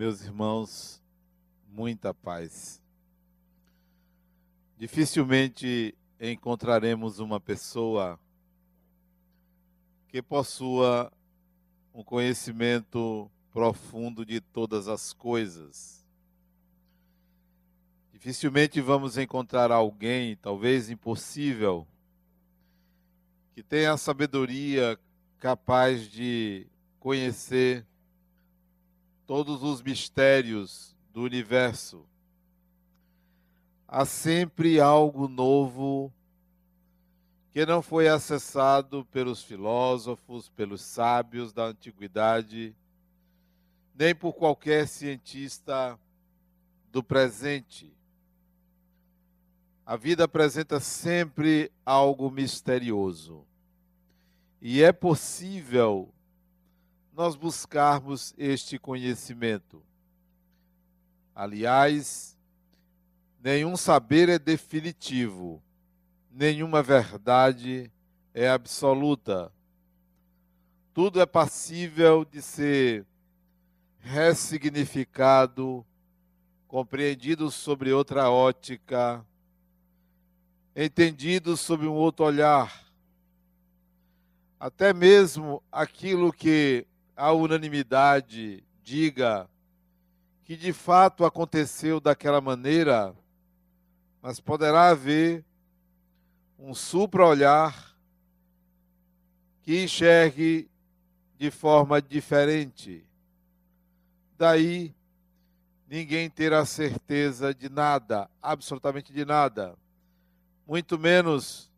Meus irmãos, muita paz. Dificilmente encontraremos uma pessoa que possua um conhecimento profundo de todas as coisas. Dificilmente vamos encontrar alguém, talvez impossível, que tenha a sabedoria capaz de conhecer todos os mistérios do universo. Há sempre algo novo que não foi acessado pelos filósofos, pelos sábios da antiguidade, nem por qualquer cientista do presente. A vida apresenta sempre algo misterioso. E é possível nós buscarmos este conhecimento. Aliás, nenhum saber é definitivo, nenhuma verdade é absoluta. Tudo é passível de ser ressignificado, compreendido sobre outra ótica, entendido sob um outro olhar. Até mesmo aquilo que a unanimidade diga que de fato aconteceu daquela maneira, mas poderá haver um supra-olhar que enxergue de forma diferente. Daí, ninguém terá certeza de nada, absolutamente de nada. Muito menos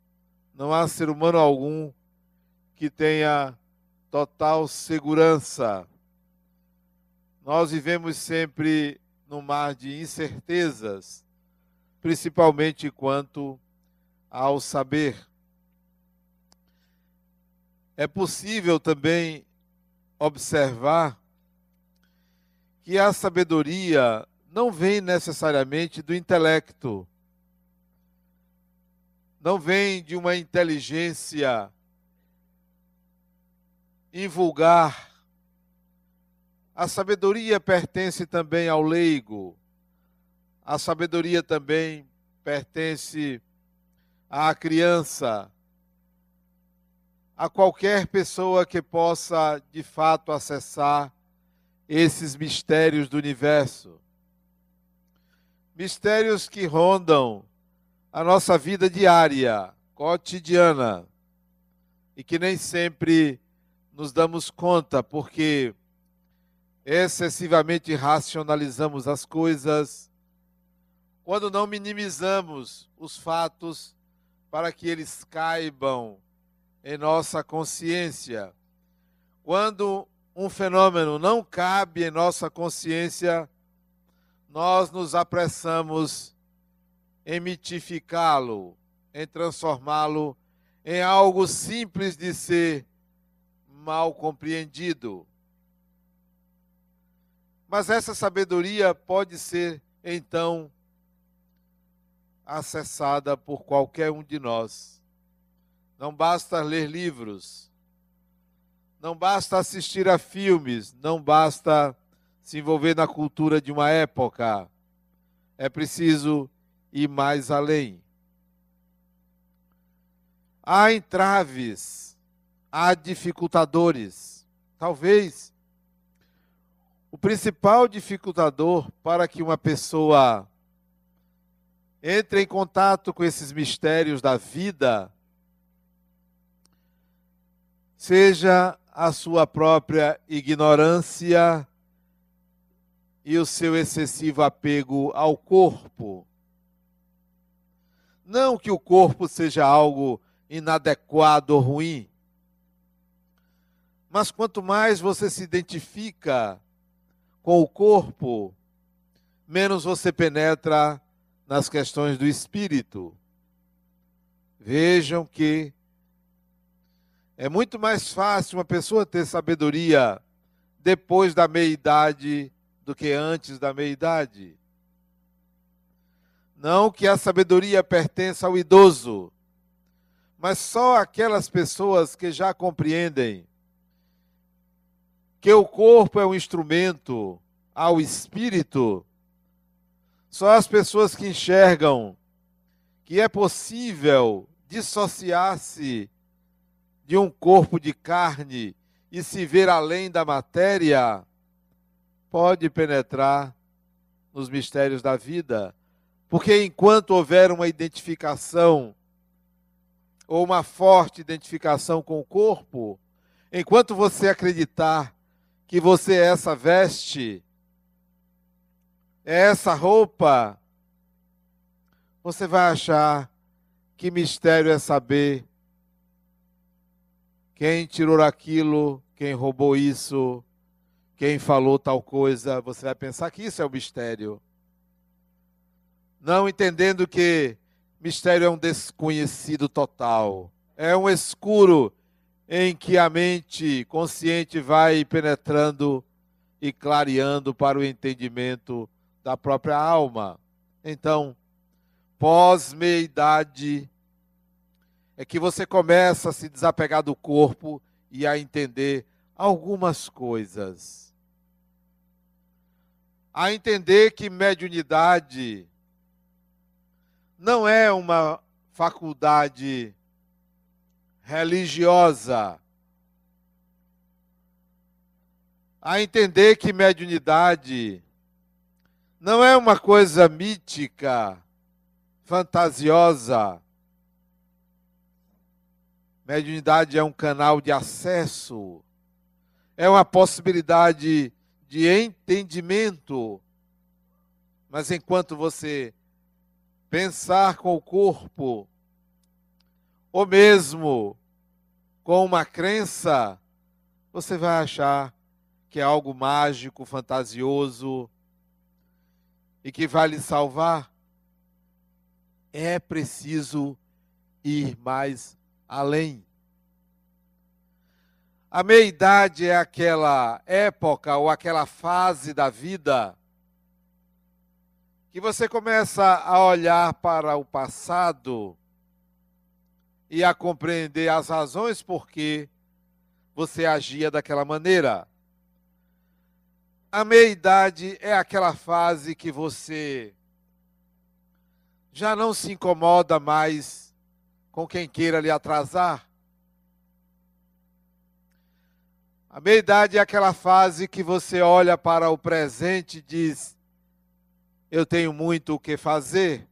não há ser humano algum que tenha total segurança. Nós vivemos sempre no mar de incertezas, principalmente quanto ao saber. É possível também observar que a sabedoria não vem necessariamente do intelecto, não vem de uma inteligência invulgar. A sabedoria pertence também ao leigo. A sabedoria também pertence à criança, a qualquer pessoa que possa de fato acessar esses mistérios do universo. Mistérios que rondam a nossa vida diária, cotidiana, e que nem sempre nos damos conta porque excessivamente racionalizamos as coisas, quando não minimizamos os fatos para que eles caibam em nossa consciência. Quando um fenômeno não cabe em nossa consciência, nós nos apressamos em mitificá-lo, em transformá-lo em algo simples de ser mal compreendido. Mas essa sabedoria pode ser, então, acessada por qualquer um de nós. Não basta ler livros, não basta assistir a filmes, não basta se envolver na cultura de uma época. É preciso ir mais além. Há entraves há dificultadores. Talvez o principal dificultador para que uma pessoa entre em contato com esses mistérios da vida seja a sua própria ignorância e o seu excessivo apego ao corpo. Não que o corpo seja algo inadequado ou ruim, mas quanto mais você se identifica com o corpo, menos você penetra nas questões do espírito. Vejam que é muito mais fácil uma pessoa ter sabedoria depois da meia-idade do que antes da meia-idade. Não que a sabedoria pertença ao idoso, mas só aquelas pessoas que já compreendem que o corpo é um instrumento ao espírito, só as pessoas que enxergam que é possível dissociar-se de um corpo de carne e se ver além da matéria, pode penetrar nos mistérios da vida. Porque enquanto houver uma identificação, ou uma forte identificação com o corpo, enquanto você acreditar que você é essa veste, é essa roupa, você vai achar que mistério é saber quem tirou aquilo, quem roubou isso, quem falou tal coisa. Você vai pensar que isso é o mistério. Não entendendo que mistério é um desconhecido total. É um escuro em que a mente consciente vai penetrando e clareando para o entendimento da própria alma. Então, pós-meia-idade é que você começa a se desapegar do corpo e a entender algumas coisas. A entender que mediunidade não é uma faculdade religiosa. A entender que mediunidade não é uma coisa mítica, fantasiosa. Mediunidade é um canal de acesso, é uma possibilidade de entendimento. Mas enquanto você pensar com o corpo, ou mesmo com uma crença, você vai achar que é algo mágico, fantasioso, e que vai lhe salvar, é preciso ir mais além. A meia-idade é aquela época ou aquela fase da vida que você começa a olhar para o passado e a compreender as razões por que você agia daquela maneira. A meia-idade é aquela fase que você já não se incomoda mais com quem queira lhe atrasar. A meia-idade é aquela fase que você olha para o presente e diz: Eu tenho muito o que fazer.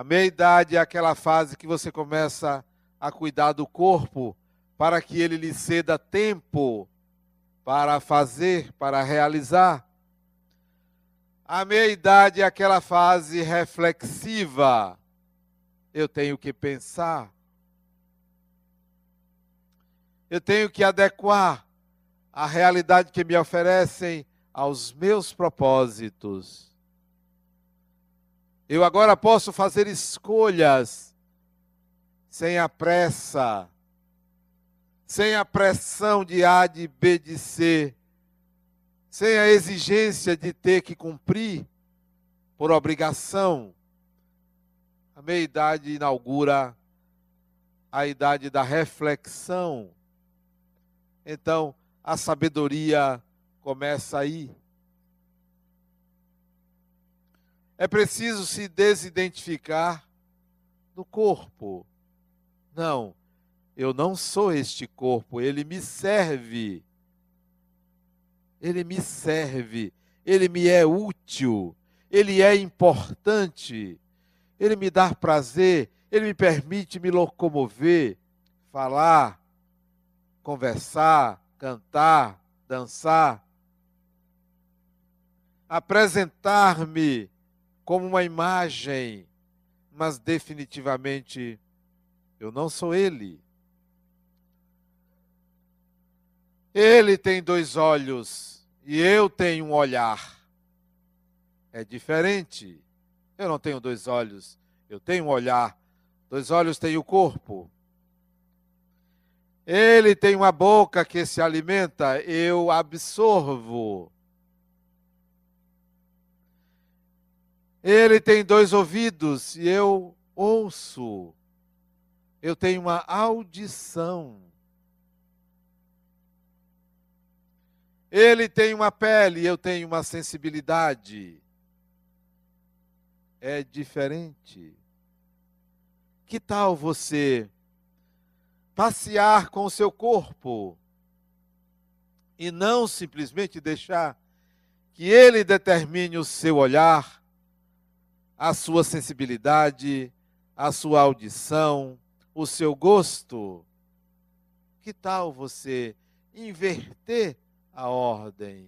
A meia-idade é aquela fase que você começa a cuidar do corpo para que ele lhe ceda tempo para fazer, para realizar. A meia-idade é aquela fase reflexiva. Eu tenho que pensar. Eu tenho que adequar a realidade que me oferecem aos meus propósitos. Eu agora posso fazer escolhas sem a pressa sem a pressão de A, de B, de C, sem a exigência de ter que cumprir por obrigação. A meia-idade inaugura a idade da reflexão. Então, a sabedoria começa aí. É preciso se desidentificar do corpo. Não, eu não sou este corpo, ele me serve. Ele me serve, ele me é útil, ele é importante, ele me dá prazer, ele me permite me locomover, falar, conversar, cantar, dançar, apresentar-me como uma imagem, mas definitivamente eu não sou ele. Ele tem dois olhos e eu tenho um olhar. É diferente. Eu não tenho dois olhos, eu tenho um olhar. Dois olhos têm o corpo. Ele tem uma boca que se alimenta, eu absorvo. Ele tem dois ouvidos e eu ouço. Eu tenho uma audição. Ele tem uma pele, eu tenho uma sensibilidade. É diferente. Que tal você passear com o seu corpo e não simplesmente deixar que ele determine o seu olhar, a sua sensibilidade, a sua audição, o seu gosto? Que tal você inverter a ordem?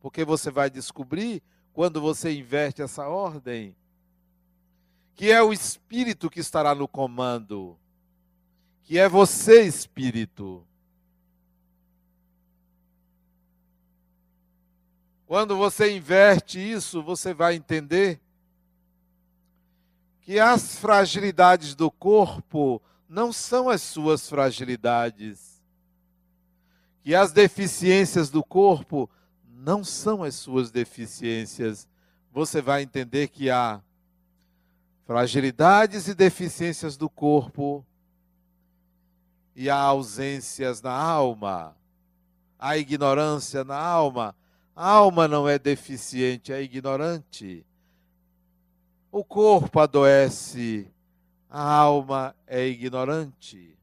Porque você vai descobrir, quando você inverte essa ordem, que é o espírito que estará no comando, que é você, espírito. Quando você inverte isso, você vai entender que as fragilidades do corpo não são as suas fragilidades, que as deficiências do corpo não são as suas deficiências. Você vai entender que há fragilidades e deficiências do corpo e há ausências na alma, há ignorância na alma. A alma não é deficiente, é ignorante. O corpo adoece, a alma é ignorante.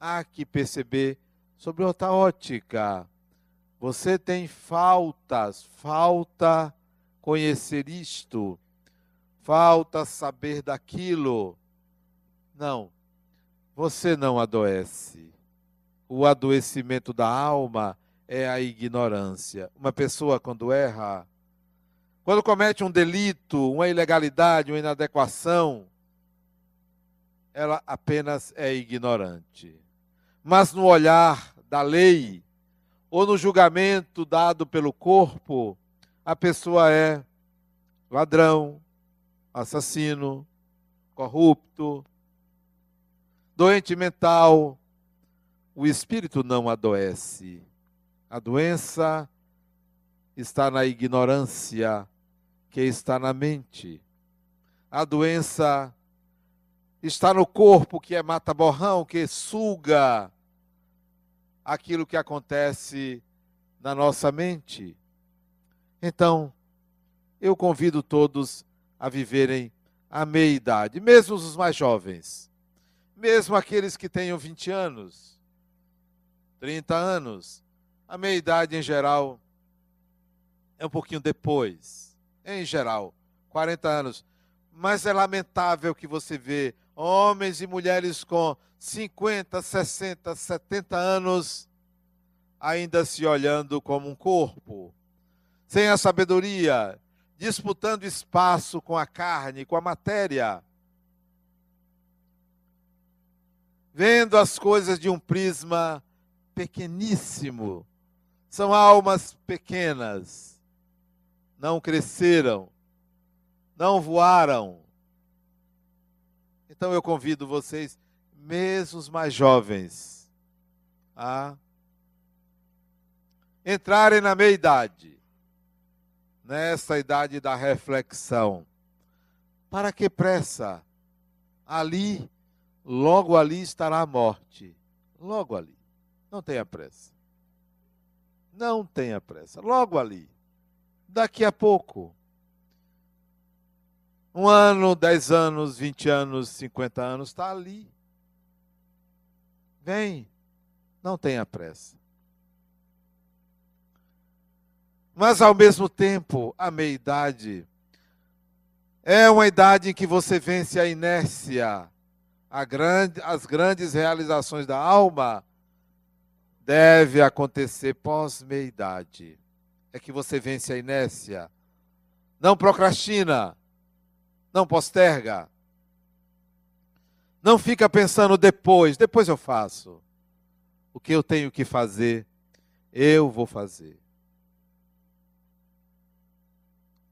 Há que perceber sobre outra ótica. Você tem faltas, falta conhecer isto, falta saber daquilo. Não, você não adoece. O adoecimento da alma é a ignorância. Uma pessoa, quando erra, quando comete um delito, uma ilegalidade, uma inadequação, ela apenas é ignorante. Mas no olhar da lei, ou no julgamento dado pelo corpo, a pessoa é ladrão, assassino, corrupto, doente mental. O espírito não adoece. A doença está na ignorância que está na mente. A doença está no corpo que é mata-borrão, que suga aquilo que acontece na nossa mente. Então, eu convido todos a viverem a meia-idade, mesmo os mais jovens, mesmo aqueles que tenham 20 anos, 30 anos. A meia-idade, em geral, é um pouquinho depois. Em geral, 40 anos. Mas é lamentável que você vê homens e mulheres com 50, 60, 70 anos ainda se olhando como um corpo, sem a sabedoria, disputando espaço com a carne, com a matéria, vendo as coisas de um prisma pequeníssimo. São almas pequenas, não cresceram, não voaram. Então eu convido vocês, mesmo os mais jovens, a entrarem na meia-idade, nessa idade da reflexão. Para que pressa? Ali, logo ali estará a morte. Logo ali. Não tenha pressa. Não tenha pressa. Logo ali daqui a pouco. Um ano, dez anos, vinte anos, cinquenta anos, está ali. Vem, não tenha pressa. Mas ao mesmo tempo, a meia-idade é uma idade em que você vence a inércia, a grande, as grandes realizações da alma deve acontecer pós-meia-idade é que você vence a inércia. Não procrastina. Não posterga. Não fica pensando depois, depois eu faço. O que eu tenho que fazer, eu vou fazer.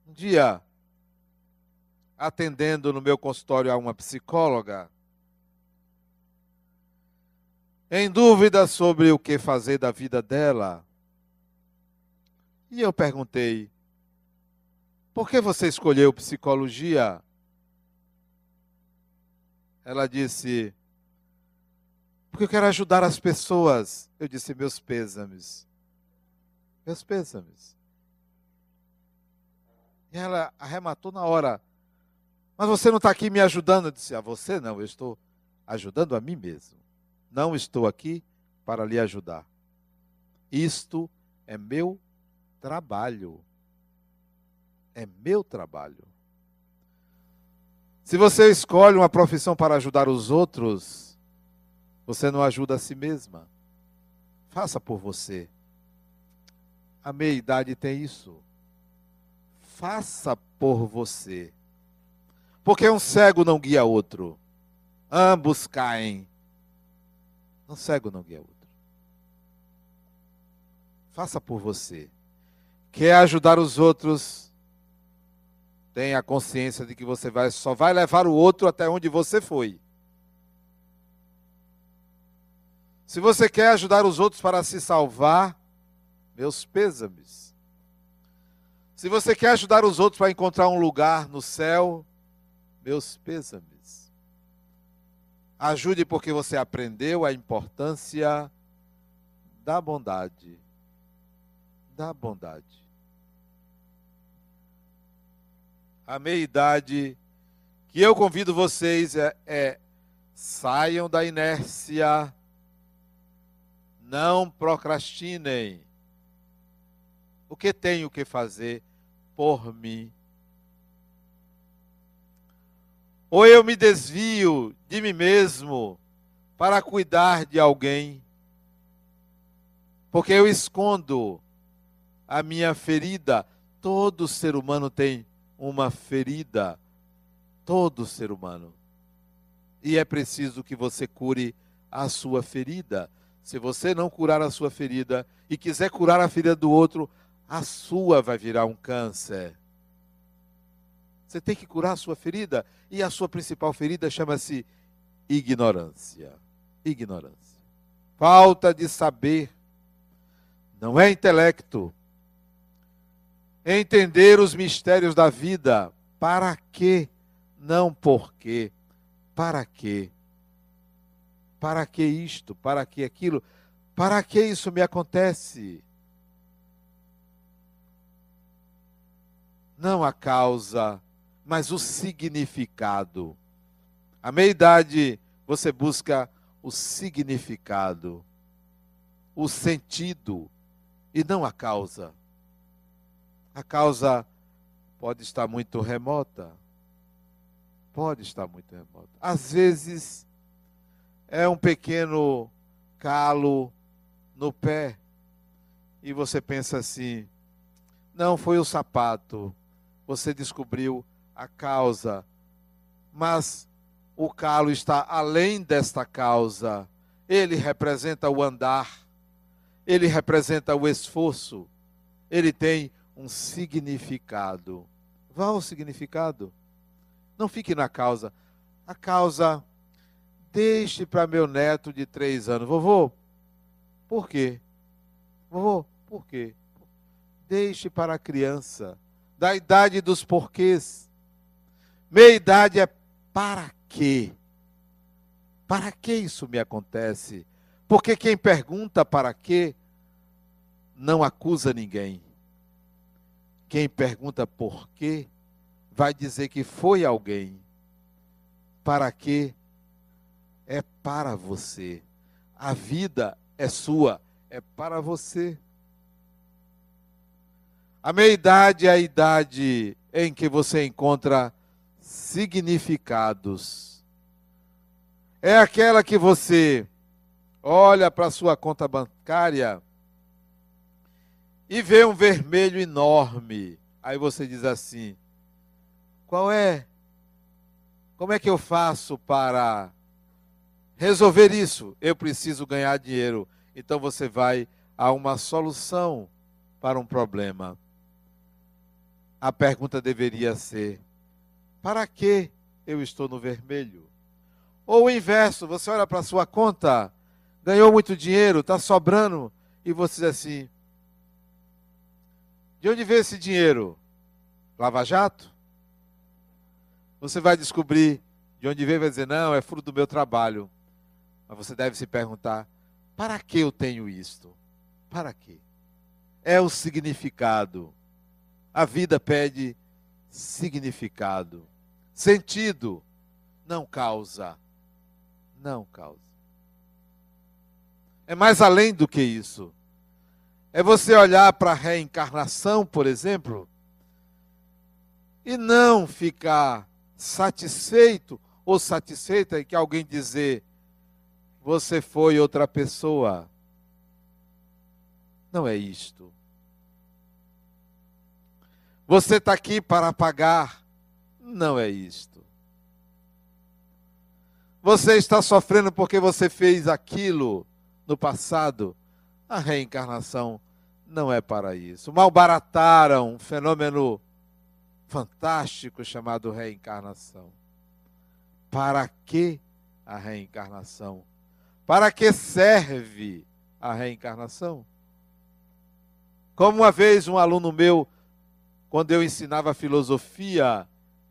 Um dia, atendendo no meu consultório a uma psicóloga, em dúvida sobre o que fazer da vida dela, e eu perguntei: por que você escolheu psicologia? Ela disse: porque eu quero ajudar as pessoas. Eu disse: meus pêsames. Meus pêsames. E ela arrematou na hora. Mas você não está aqui me ajudando? Eu disse: A você não, eu estou ajudando a mim mesmo. Não estou aqui para lhe ajudar. Isto é meu trabalho. É meu trabalho. Se você escolhe uma profissão para ajudar os outros, você não ajuda a si mesma. Faça por você. A meia idade tem isso. Faça por você. Porque um cego não guia outro. Ambos caem. Um cego não guia outro. Faça por você. Quer ajudar os outros? Tenha consciência de que você vai, só vai levar o outro até onde você foi. Se você quer ajudar os outros para se salvar, meus pêsames. Se você quer ajudar os outros para encontrar um lugar no céu, meus pêsames. Ajude porque você aprendeu a importância da bondade. Da bondade. A meia-idade que eu convido vocês é, é saiam da inércia não procrastinem. O que tenho que fazer por mim? Ou eu me desvio de mim mesmo para cuidar de alguém, porque eu escondo a minha ferida. Todo ser humano tem uma ferida. Todo ser humano. E é preciso que você cure a sua ferida. Se você não curar a sua ferida e quiser curar a ferida do outro, a sua vai virar um câncer. Você tem que curar a sua ferida e a sua principal ferida chama-se ignorância. Ignorância. Falta de saber. Não é intelecto. Entender os mistérios da vida. Para quê? Não por quê. Para quê? Para que isto? Para que aquilo? Para que isso me acontece? Não a causa, mas o significado. À meia-idade, você busca o significado, o sentido, e não a causa. A causa pode estar muito remota. Pode estar muito remota. Às vezes, é um pequeno calo no pé. E você pensa assim: não foi o sapato. Você descobriu a causa. Mas o calo está além desta causa. Ele representa o andar. Ele representa o esforço. Ele tem um significado. Vá ao significado. Não fique na causa. A causa Deixe para meu neto de três anos. Vovô, por quê? Vovô, por quê? Deixe para a criança, da idade dos porquês. Meia idade é para quê? Para que isso me acontece? Porque quem pergunta para quê não acusa ninguém. Quem pergunta por quê vai dizer que foi alguém. Para quê? é para você. A vida é sua, é para você. A meia-idade é a idade em que você encontra significados. É aquela que você olha para a sua conta bancária e vê um vermelho enorme. Aí você diz assim: qual é? Como é que eu faço para resolver isso, eu preciso ganhar dinheiro. Então você vai a uma solução para um problema. A pergunta deveria ser: para que eu estou no vermelho? Ou o inverso, você olha para a sua conta, ganhou muito dinheiro, está sobrando, e você diz assim: de onde veio esse dinheiro? Lava Jato? Você vai descobrir de onde veio vai dizer: não, é fruto do meu trabalho. Mas você deve se perguntar: para que eu tenho isto? Para quê? é o significado. A vida pede significado. Sentido não causa. Não causa. É mais além do que isso. É você olhar para a reencarnação, por exemplo, e não ficar satisfeito ou satisfeita em que alguém dizer você foi outra pessoa. Não é isto. Você está aqui para pagar. Não é isto. Você está sofrendo porque você fez aquilo no passado. A reencarnação não é para isso. Malbarataram um fenômeno fantástico chamado reencarnação. Para que a reencarnação? Para que serve a reencarnação? Como uma vez um aluno meu quando eu ensinava filosofia,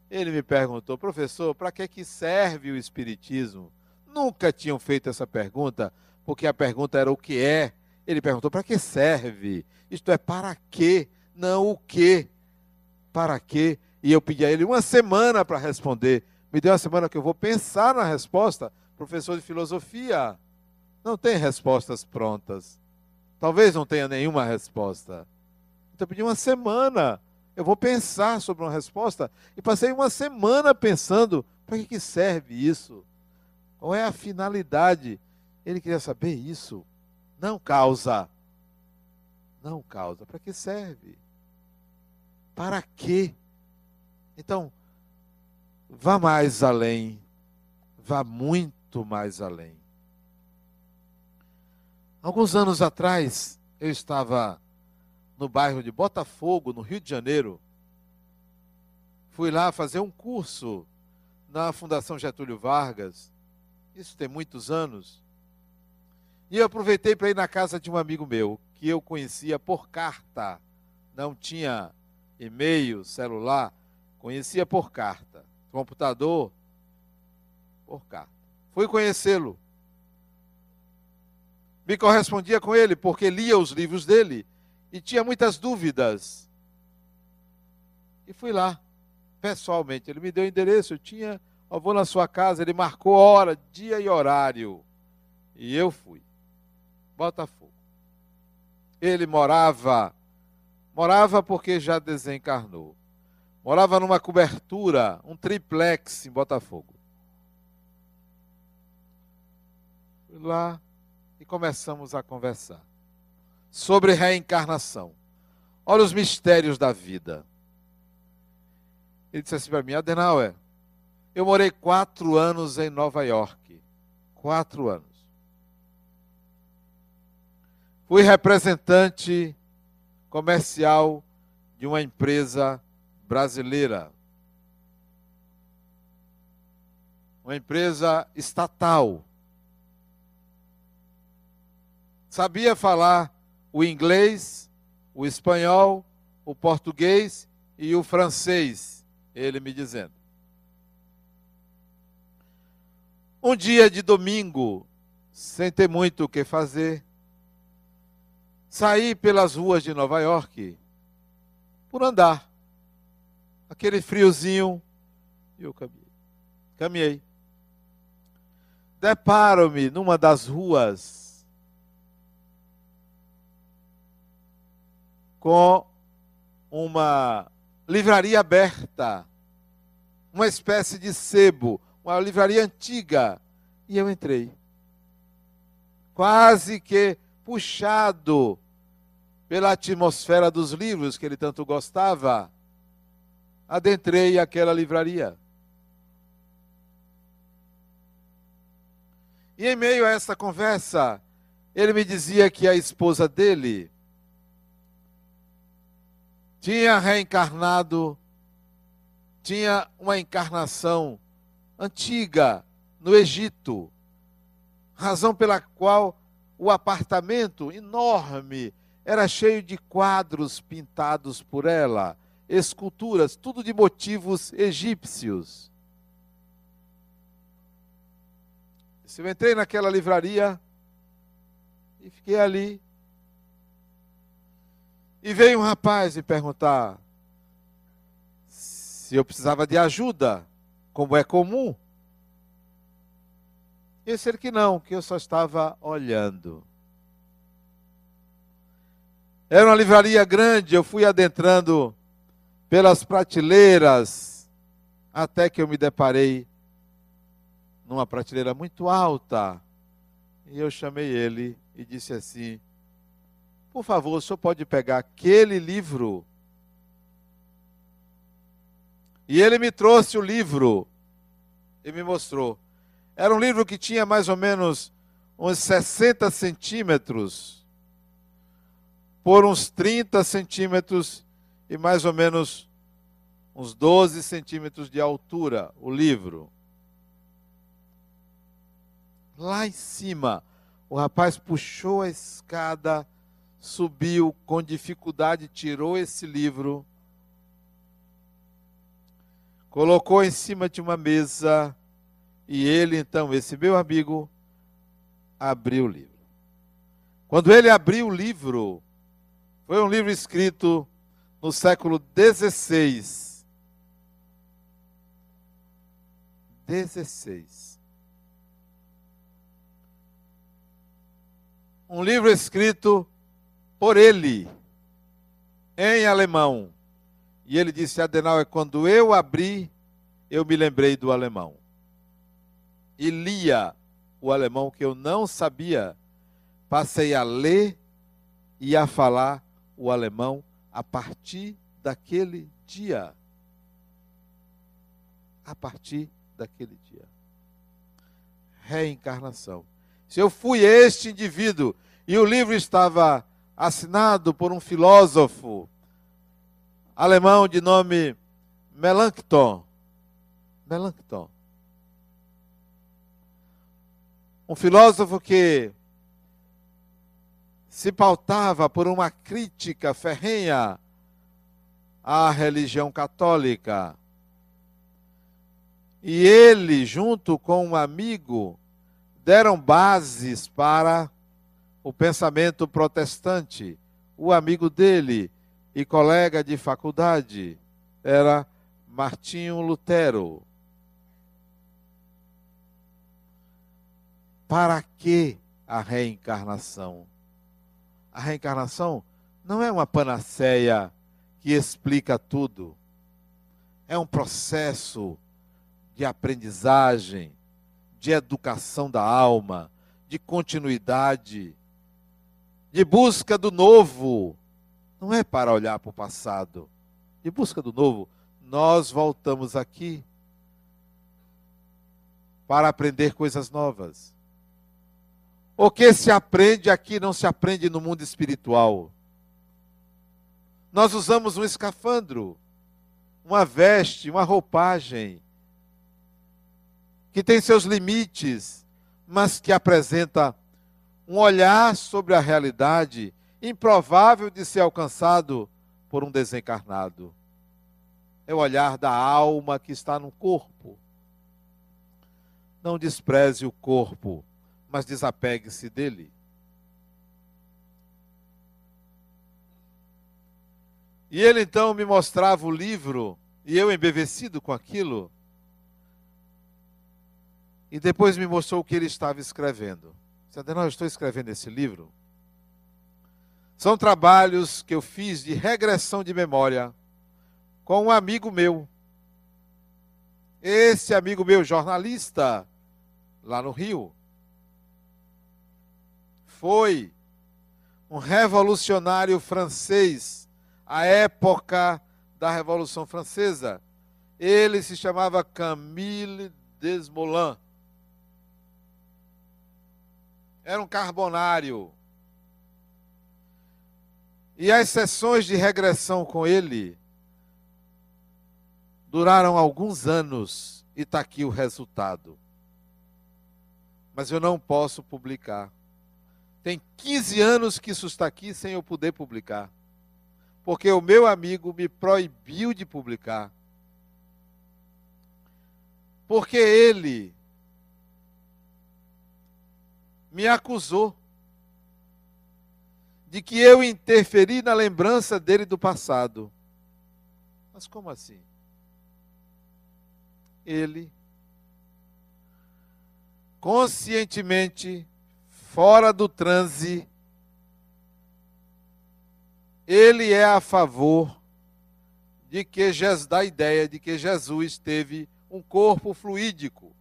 ele me perguntou, professor, para que, que serve o Espiritismo? Nunca tinham feito essa pergunta, porque a pergunta era o que é. Ele perguntou, para que serve? Isto é, para quê? Não o que. Para quê? E eu pedi a ele uma semana para responder. Me deu uma semana que eu vou pensar na resposta. Professor de filosofia, não tem respostas prontas. Talvez não tenha nenhuma resposta. Então eu pedi uma semana eu vou pensar sobre uma resposta. E passei uma semana pensando: para que serve isso? Qual é a finalidade? Ele queria saber isso. Não causa. Não causa. Para que serve? Para quê? Então, vá mais além. Vá muito mais além. Alguns anos atrás, eu estava no bairro de Botafogo, no Rio de Janeiro. Fui lá fazer um curso na Fundação Getúlio Vargas. Isso tem muitos anos. E eu aproveitei para ir na casa de um amigo meu, que eu conhecia por carta. Não tinha e-mail, celular, conhecia por carta. Computador, por carta. Fui conhecê-lo. Me correspondia com ele, porque lia os livros dele e tinha muitas dúvidas. E fui lá, pessoalmente. Ele me deu o endereço, eu tinha, eu vou na sua casa, ele marcou hora, dia e horário. E eu fui. Botafogo. Ele morava, morava porque já desencarnou. Morava numa cobertura, um triplex em Botafogo. Fui lá e começamos a conversar sobre reencarnação. Olha os mistérios da vida. Ele disse assim para mim, Adenauer, eu morei quatro anos em Nova York. Quatro anos. Fui representante comercial de uma empresa brasileira. Uma empresa estatal. Sabia falar o inglês, o espanhol, o português e o francês, ele me dizendo. Um dia de domingo, sem ter muito o que fazer, saí pelas ruas de Nova York por andar. Aquele friozinho, e eu caminhei. Caminhei. Deparo-me numa das ruas com uma livraria aberta, uma espécie de sebo, uma livraria antiga. E eu entrei. Quase que puxado pela atmosfera dos livros que ele tanto gostava, adentrei aquela livraria. E em meio a essa conversa, ele me dizia que a esposa dele tinha reencarnado, tinha uma encarnação antiga no Egito, razão pela qual o apartamento enorme era cheio de quadros pintados por ela, esculturas, tudo de motivos egípcios. Eu entrei naquela livraria e fiquei ali E veio um rapaz me perguntar se eu precisava de ajuda, como é comum. Eu disse que não, que eu só estava olhando. Era uma livraria grande, eu fui adentrando pelas prateleiras, até que eu me deparei numa prateleira muito alta. E eu chamei ele e disse assim: Por favor, o senhor pode pegar aquele livro? E ele me trouxe o livro e me mostrou. Era um livro que tinha mais ou menos uns 60 centímetros por uns 30 centímetros e mais ou menos uns 12 centímetros de altura, o livro. Lá em cima, o rapaz puxou a escada, subiu com dificuldade, tirou esse livro, colocou em cima de uma mesa e ele, então, esse meu amigo, abriu o livro. Quando ele abriu o livro, foi um livro escrito no século XVI. 16. Um livro escrito por ele, em alemão. E ele disse: Adenauer, quando eu abri, eu me lembrei do alemão. E lia o alemão que eu não sabia. Passei a ler e a falar o alemão a partir daquele dia. A partir daquele dia. Reencarnação. Se eu fui este indivíduo e o livro estava assinado por um filósofo alemão de nome Melanchthon. Melanchthon. Um filósofo que se pautava por uma crítica ferrenha à religião católica. E ele, junto com um amigo, deram bases para o pensamento protestante. O amigo dele e colega de faculdade era Martinho Lutero. Para que a reencarnação? A reencarnação não é uma panaceia que explica tudo. É um processo de aprendizagem, de educação da alma, de continuidade, de busca do novo. Não é para olhar para o passado. De busca do novo, nós voltamos aqui para aprender coisas novas. O que se aprende aqui não se aprende no mundo espiritual. Nós usamos um escafandro, uma veste, uma roupagem, que tem seus limites, mas que apresenta um olhar sobre a realidade improvável de ser alcançado por um desencarnado. É o olhar da alma que está no corpo. Não despreze o corpo mas desapegue-se dele. E ele então me mostrava o livro, e eu embevecido com aquilo. E depois me mostrou o que ele estava escrevendo. Disse, Adenal, eu estou escrevendo esse livro. São trabalhos que eu fiz de regressão de memória com um amigo meu. Esse amigo meu, jornalista, lá no Rio, foi um revolucionário francês, à época da Revolução Francesa. Ele se chamava Camille Desmoulins. Era um carbonário. E as sessões de regressão com ele duraram alguns anos e está aqui o resultado. Mas eu não posso publicar. Tem 15 anos que isso está aqui sem eu poder publicar. Porque o meu amigo me proibiu de publicar. Porque ele me acusou de que eu interferi na lembrança dele do passado. Mas como assim? Ele, conscientemente, fora do transe, ele é a favor de que da ideia de que Jesus teve um corpo fluídico.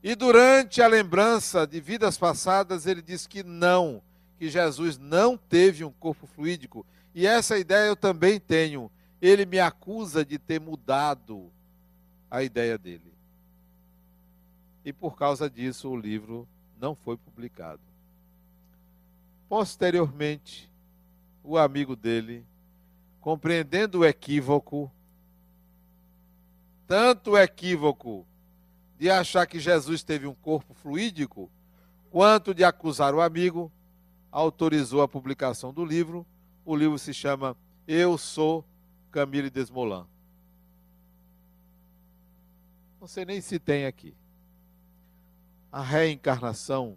E durante a lembrança de vidas passadas, ele diz que não, que Jesus não teve um corpo fluídico. E essa ideia eu também tenho. Ele me acusa de ter mudado a ideia dele. E por causa disso o livro não foi publicado. Posteriormente, o amigo dele, compreendendo o equívoco, tanto o equívoco de achar que Jesus teve um corpo fluídico, quanto de acusar o amigo, autorizou a publicação do livro. O livro se chama Eu Sou Camille Desmoulins. Não sei nem se tem aqui. A reencarnação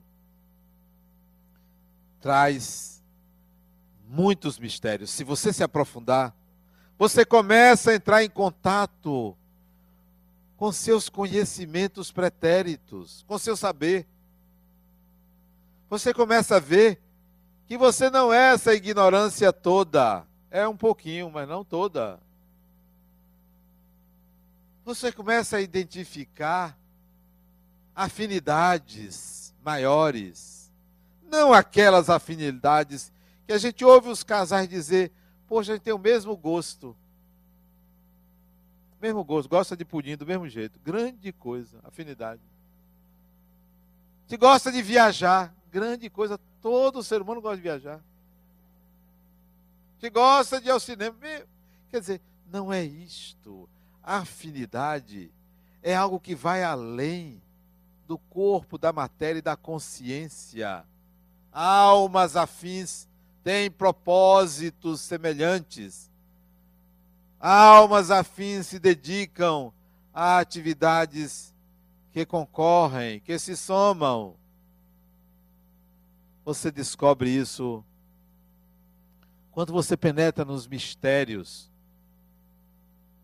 traz muitos mistérios. Se você se aprofundar, você começa a entrar em contato com seus conhecimentos pretéritos, com seu saber. Você começa a ver que você não é essa ignorância toda, é um pouquinho, mas não toda. Você começa a identificar afinidades maiores, não aquelas afinidades que a gente ouve os casais dizer, poxa, a gente tem o mesmo gosto. Mesmo gosto, gosta de pudim do mesmo jeito. Grande coisa, afinidade. Se gosta de viajar, grande coisa. Todo ser humano gosta de viajar. Se gosta de ir ao cinema. Quer dizer, não é isto. A afinidade é algo que vai além do corpo, da matéria e da consciência. Almas afins têm propósitos semelhantes Almas afins se dedicam a atividades que concorrem, que se somam. Você descobre isso quando você penetra nos mistérios,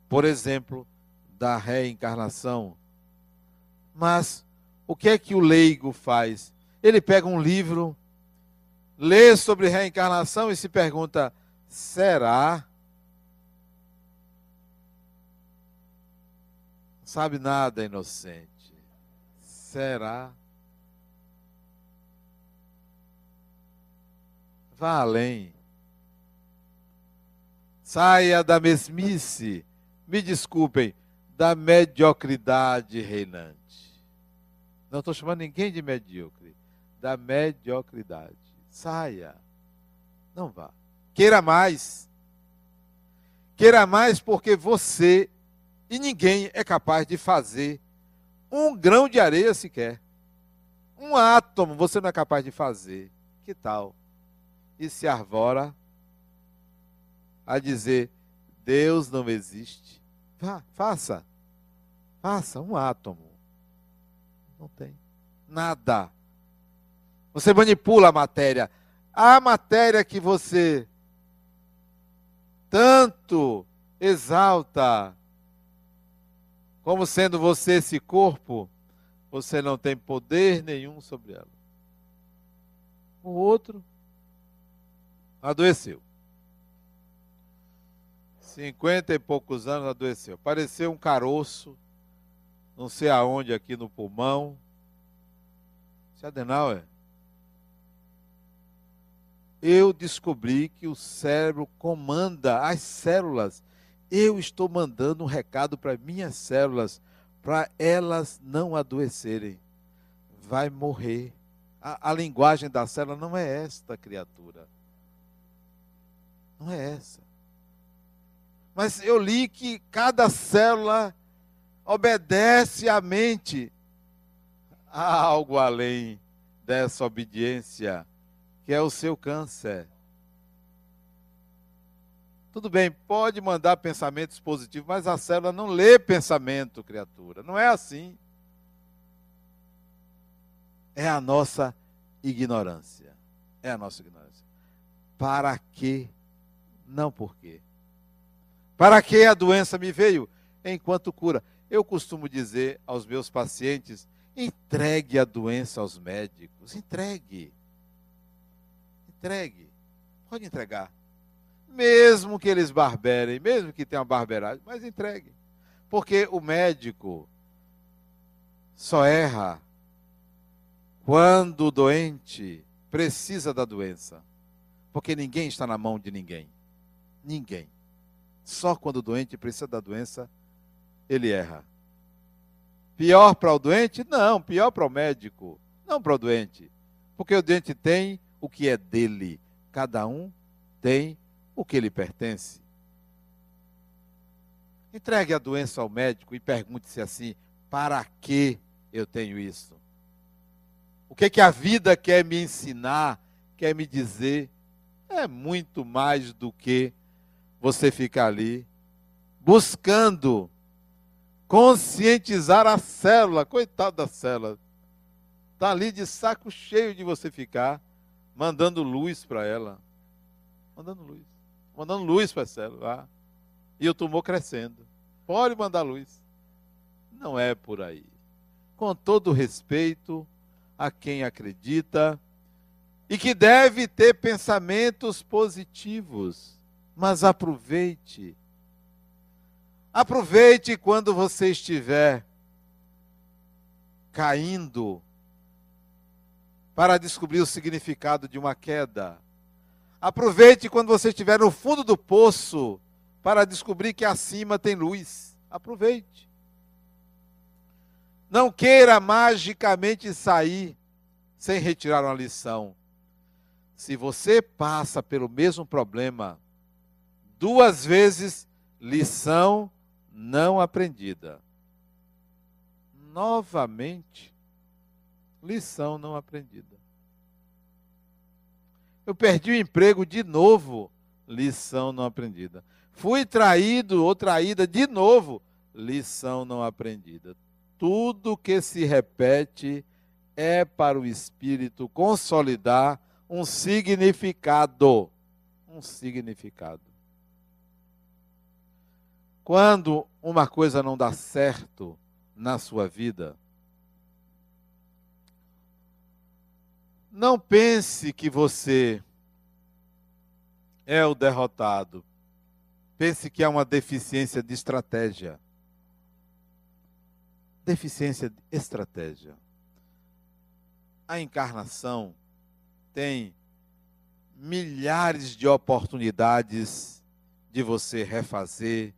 por exemplo, da reencarnação. Mas o que é que o leigo faz? Ele pega um livro, lê sobre reencarnação e se pergunta: será? sabe nada, inocente. Será? Vá além. Saia da mesmice. Me desculpem, da mediocridade reinante. Não estou chamando ninguém de medíocre. Da mediocridade. Saia. Não vá. Queira mais. Queira mais porque você e ninguém é capaz de fazer um grão de areia sequer. Um átomo você não é capaz de fazer. Que tal? E se arvora a dizer: Deus não existe. Vá, faça. Faça um átomo. Não tem. Nada. Você manipula a matéria. A matéria que você tanto exalta como sendo você esse corpo, você não tem poder nenhum sobre ela. O outro adoeceu. Cinquenta e poucos anos adoeceu. Apareceu um caroço, não sei aonde, aqui no pulmão. É Adenauer. Eu descobri que o cérebro comanda as células eu estou mandando um recado para minhas células, para elas não adoecerem. Vai morrer. A, a, linguagem da célula não é esta, criatura. Não é essa. Mas eu li que cada célula obedece à mente. Há algo além dessa obediência, que é o seu câncer. Tudo bem, pode mandar pensamentos positivos, mas a célula não lê pensamento, criatura. Não é assim. É a nossa ignorância. É a nossa ignorância. Para que? Não por quê. Para que a doença me veio? Enquanto cura. Eu costumo dizer aos meus pacientes: entregue a doença aos médicos. Entregue. Entregue. Pode entregar. Mesmo que eles barberem, mesmo que tenha barberagem, mas entregue. Porque o médico só erra quando o doente precisa da doença. Porque ninguém está na mão de ninguém. Ninguém. Só quando o doente precisa da doença, ele erra. Pior para o doente? Não, pior para o médico. Não para o doente. Porque o doente tem o que é dele. Cada um tem o que lhe pertence. Entregue a doença ao médico e pergunte-se assim: para que eu tenho isso? O que, que a vida quer me ensinar, quer me dizer? É muito mais do que você ficar ali buscando conscientizar a célula. Coitado da célula. Está ali de saco cheio de você ficar mandando luz para ela. Mandando luz. Mandando luz para a célula. E o tumor crescendo. Pode mandar luz. Não é por aí. Com todo respeito a quem acredita e que deve ter pensamentos positivos, mas aproveite. Aproveite quando você estiver caindo para descobrir o significado de uma queda. Aproveite quando você estiver no fundo do poço para descobrir que acima tem luz. Aproveite. Não queira magicamente sair sem retirar uma lição. Se você passa pelo mesmo problema duas vezes, lição não aprendida. Novamente, lição não aprendida. Eu perdi o emprego de novo, lição não aprendida. Fui traído ou traída de novo, lição não aprendida. Tudo que se repete é para o espírito consolidar um significado. Um significado. Quando uma coisa não dá certo na sua vida, Não pense que você é o derrotado. Pense que há uma deficiência de estratégia. Deficiência de estratégia. A encarnação tem milhares de oportunidades de você refazer,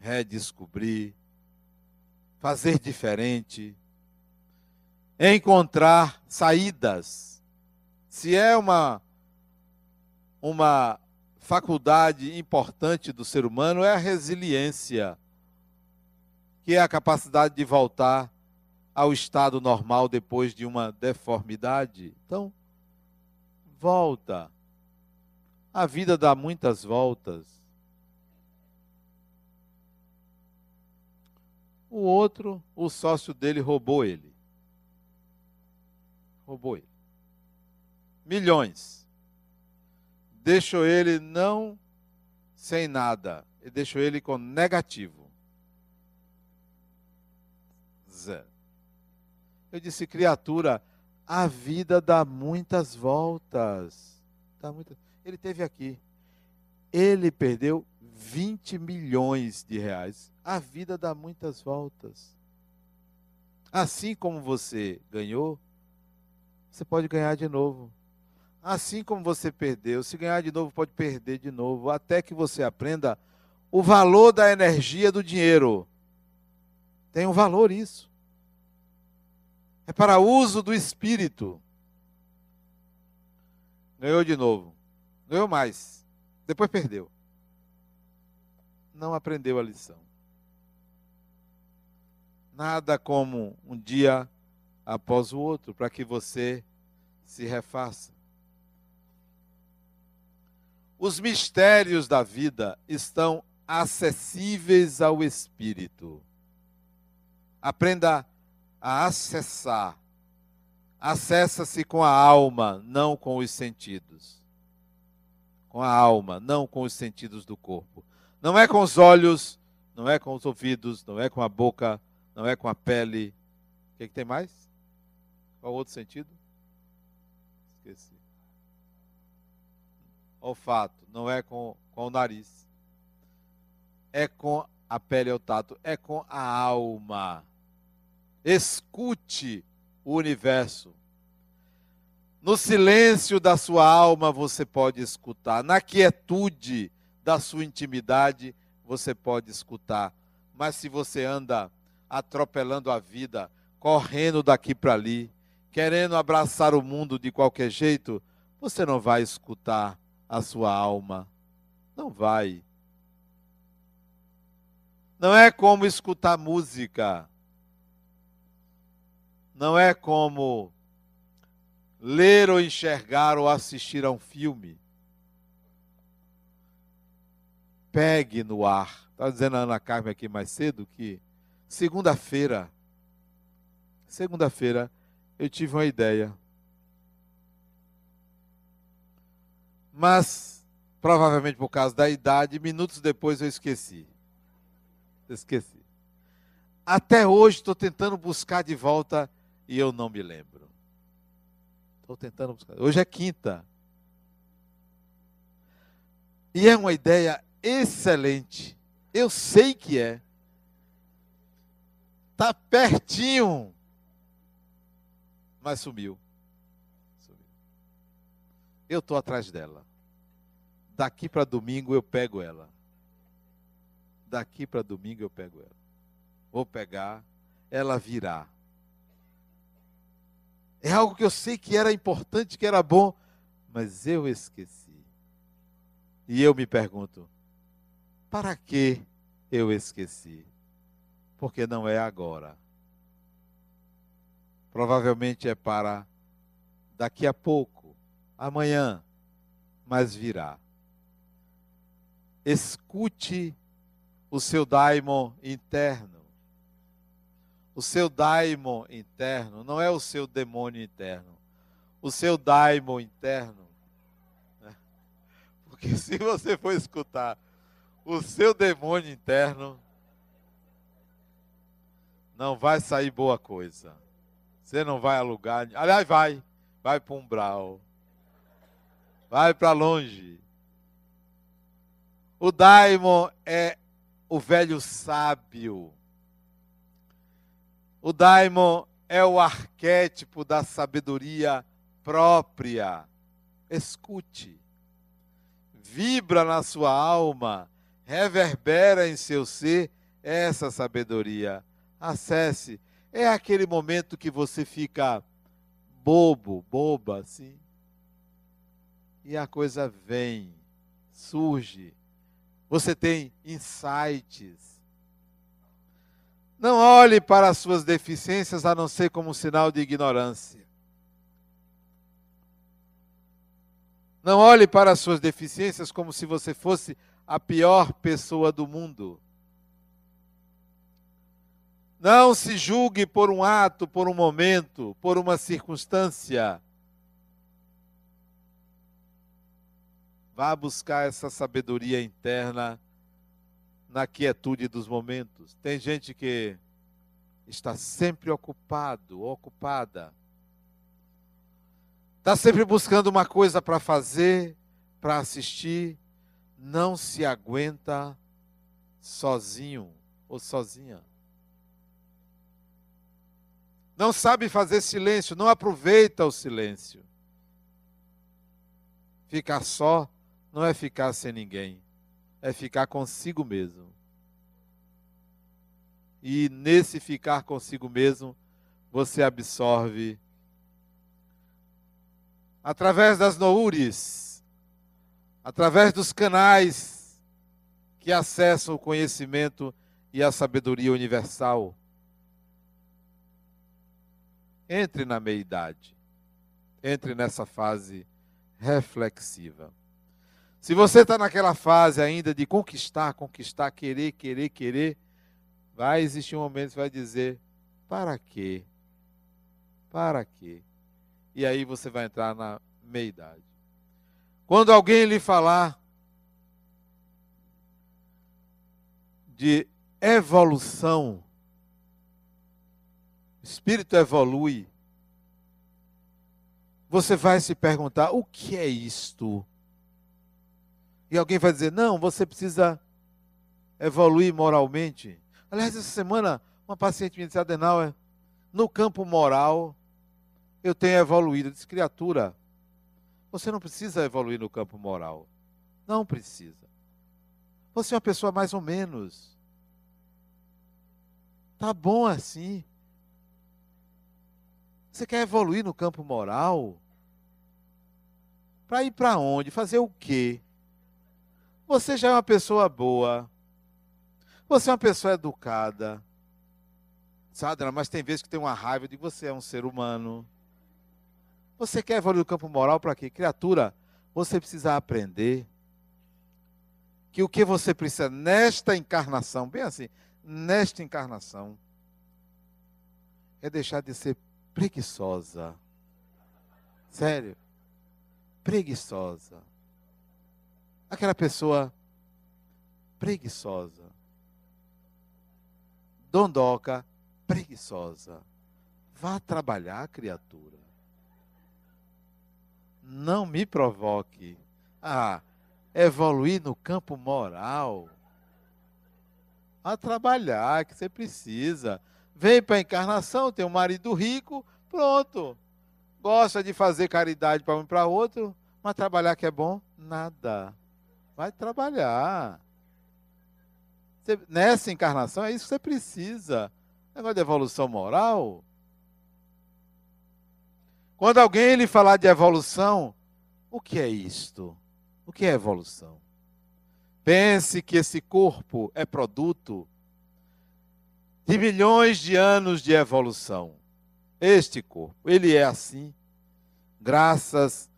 redescobrir, fazer diferente, encontrar saídas se é uma, uma faculdade importante do ser humano, é a resiliência, que é a capacidade de voltar ao estado normal depois de uma deformidade. Então, volta. A vida dá muitas voltas. O outro, o sócio dele roubou ele. Roubou ele milhões. Deixou ele não sem nada, e deixou ele com negativo. Zero. Eu disse, criatura, a vida dá muitas voltas. Dá. Ele teve aqui. Ele perdeu 20 milhões de reais. A vida dá muitas voltas. Assim como você ganhou, você pode ganhar de novo. Assim como você perdeu, se ganhar de novo, pode perder de novo, até que você aprenda o valor da energia do dinheiro. Tem um valor isso. É para uso do espírito. Ganhou de novo. Ganhou mais. Depois perdeu. Não aprendeu a lição. Nada como um dia após o outro, para que você se refaça. Os mistérios da vida estão acessíveis ao espírito. Aprenda a acessar acessa-se com a alma, não com os sentidos. Com a alma, não com os sentidos do corpo. Não é com os olhos, não é com os ouvidos, não é com a boca, não é com a pele. O que, que tem mais? Qual outro sentido? Esqueci. Olfato, não é com, com o nariz. É com a pele e o tato, é com a alma. Escute o universo. No silêncio da sua alma você pode escutar. Na quietude da sua intimidade você pode escutar. Mas se você anda atropelando a vida, correndo daqui para ali, querendo abraçar o mundo de qualquer jeito, você não vai escutar a sua alma. Não vai. Não é como escutar música. Não é como ler ou enxergar ou assistir a um filme. Pegue no ar. Estava dizendo a Ana Carmen aqui mais cedo que segunda-feira, segunda-feira, eu tive uma ideia. Mas, provavelmente por causa da idade, minutos depois eu esqueci. Esqueci. Até hoje estou tentando buscar de volta e eu não me lembro. Estou tentando buscar. Hoje é quinta. E é uma ideia excelente. Eu sei que é. Está pertinho. Mas sumiu. sumiu. Eu estou atrás dela. Daqui para domingo eu pego ela. Daqui para domingo eu pego ela. Vou pegar, ela virá. É algo que eu sei que era importante, que era bom, mas eu esqueci. E eu me pergunto: para que eu esqueci? Porque não é agora. Provavelmente é para daqui a pouco, amanhã, mas virá. Escute o seu daimon interno o seu daimon interno, não é o seu demônio interno. O seu daimon interno. Né? Porque se você for escutar o seu demônio interno, não vai sair boa coisa. Você não vai alugar. Aliás, vai. Vai para um umbral. Vai para longe. O daimon é o velho sábio o daimon é o arquétipo da sabedoria própria. Escute. Vibra na sua alma, reverbera em seu ser essa sabedoria. Acesse. É aquele momento que você fica bobo, boba, assim. E a coisa vem, surge. Você tem insights não olhe para as suas deficiências a não ser como um sinal de ignorância. Não olhe para as suas deficiências como se você fosse a pior pessoa do mundo. Não se julgue por um ato, por um momento, por uma circunstância. Vá buscar essa sabedoria interna na quietude dos momentos. Tem gente que está sempre ocupado, ocupada. Está sempre buscando uma coisa para fazer, para assistir. Não se aguenta sozinho ou sozinha. Não sabe fazer silêncio, não aproveita o silêncio. Ficar só não é ficar sem ninguém é ficar consigo mesmo. E nesse ficar consigo mesmo, você absorve através das noures, através dos canais que acessam o conhecimento e a sabedoria universal. Entre na meia-idade. Entre nessa fase reflexiva. Se você está naquela fase ainda de conquistar, conquistar, querer, querer, querer, vai existir um momento que vai dizer: para quê? Para quê? e aí você vai entrar na meia-idade. Quando alguém lhe falar de evolução, o espírito evolui, você vai se perguntar: o que é isto? E alguém vai dizer: não, você precisa evoluir moralmente. Aliás, essa semana, uma paciente me disse: Adenauer, no campo moral, eu tenho evoluído. Eu disse: criatura, você não precisa evoluir no campo moral. Não precisa. Você é uma pessoa mais ou menos. Tá bom assim. Você quer evoluir no campo moral? Para ir para onde? Fazer o quê? Você já é uma pessoa boa. Você é uma pessoa educada. Sadra, mas tem vezes que tem uma raiva de você é um ser humano. Você quer evoluir no campo moral para quê? Criatura, você precisa aprender que o que você precisa nesta encarnação, bem assim, nesta encarnação, é deixar de ser preguiçosa. Sério. Preguiçosa. Aquela pessoa preguiçosa. Dondoca, preguiçosa. Vá trabalhar, criatura. Não me provoque. Ah, evoluir no campo moral. A trabalhar, que você precisa. Vem para a encarnação, tem um marido rico, pronto. Gosta de fazer caridade para um e para outro, mas trabalhar que é bom? Nada. Vai trabalhar. Você, nessa encarnação é isso que você precisa. Negócio de evolução moral. Quando alguém lhe falar de evolução, o que é isto? O que é evolução? Pense que esse corpo é produto de milhões de anos de evolução. Este corpo, ele é assim, graças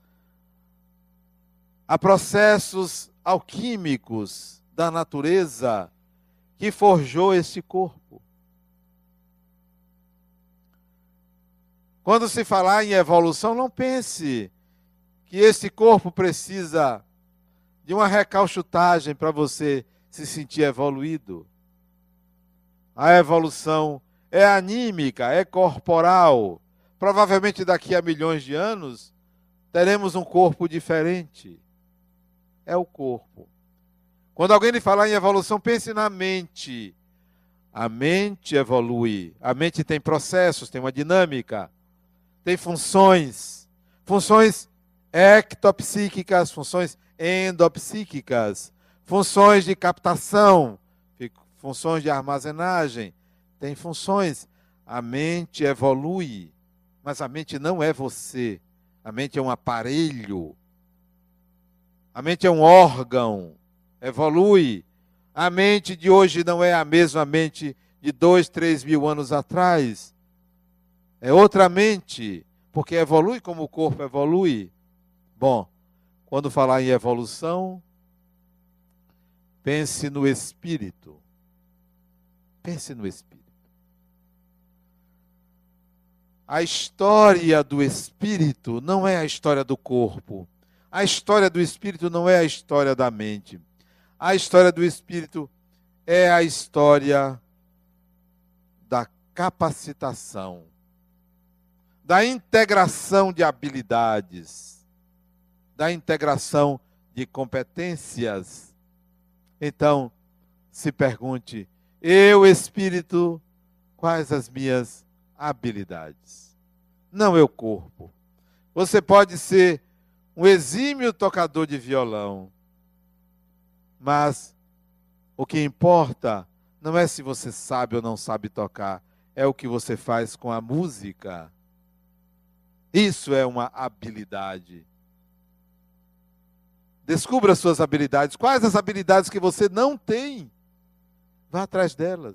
a processos alquímicos da natureza que forjou este corpo. Quando se falar em evolução, não pense que esse corpo precisa de uma recalchutagem para você se sentir evoluído. A evolução é anímica, é corporal. Provavelmente daqui a milhões de anos teremos um corpo diferente. É o corpo. Quando alguém lhe falar em evolução, pense na mente. A mente evolui. A mente tem processos, tem uma dinâmica, tem funções. Funções ectopsíquicas, funções endopsíquicas, funções de captação, funções de armazenagem, tem funções. A mente evolui, mas a mente não é você. A mente é um aparelho. A mente é um órgão. Evolui. A mente de hoje não é a mesma mente de dois, três mil anos atrás. É outra mente, porque evolui como o corpo evolui. Bom, quando falar em evolução, pense no espírito. Pense no Espírito. A história do Espírito não é a história do corpo. A história do Espírito não é a história da mente. A história do Espírito é a história da capacitação, da integração de habilidades, da integração de competências. Então, se pergunte: eu, espírito, quais as minhas habilidades? Não eu, corpo. Você pode ser um exímio tocador de violão, mas o que importa não é se você sabe ou não sabe tocar, é o que você faz com a música. Isso é uma habilidade. Descubra suas habilidades. Quais as habilidades que você não tem? Vá atrás delas.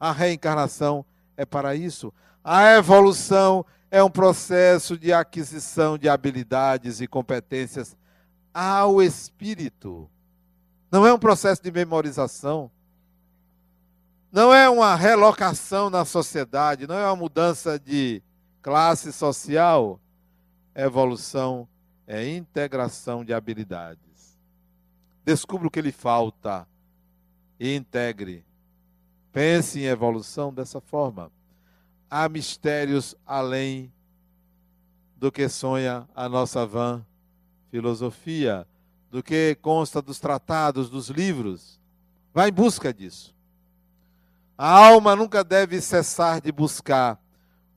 A reencarnação é para isso. A evolução é um processo de aquisição de habilidades e competências ao espírito. Não é um processo de memorização. Não é uma relocação na sociedade, não é uma mudança de classe social. Evolução é integração de habilidades. Descubra o que lhe falta e integre. Pense em evolução dessa forma. Há mistérios além do que sonha a nossa vã filosofia, do que consta dos tratados, dos livros. Vá em busca disso. A alma nunca deve cessar de buscar.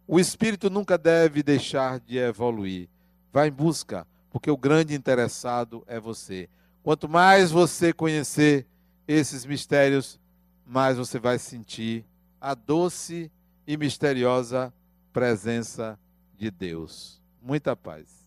O espírito nunca deve deixar de evoluir. Vá em busca, porque o grande interessado é você. Quanto mais você conhecer esses mistérios, mais você vai sentir a doce e misteriosa presença de Deus. Muita paz.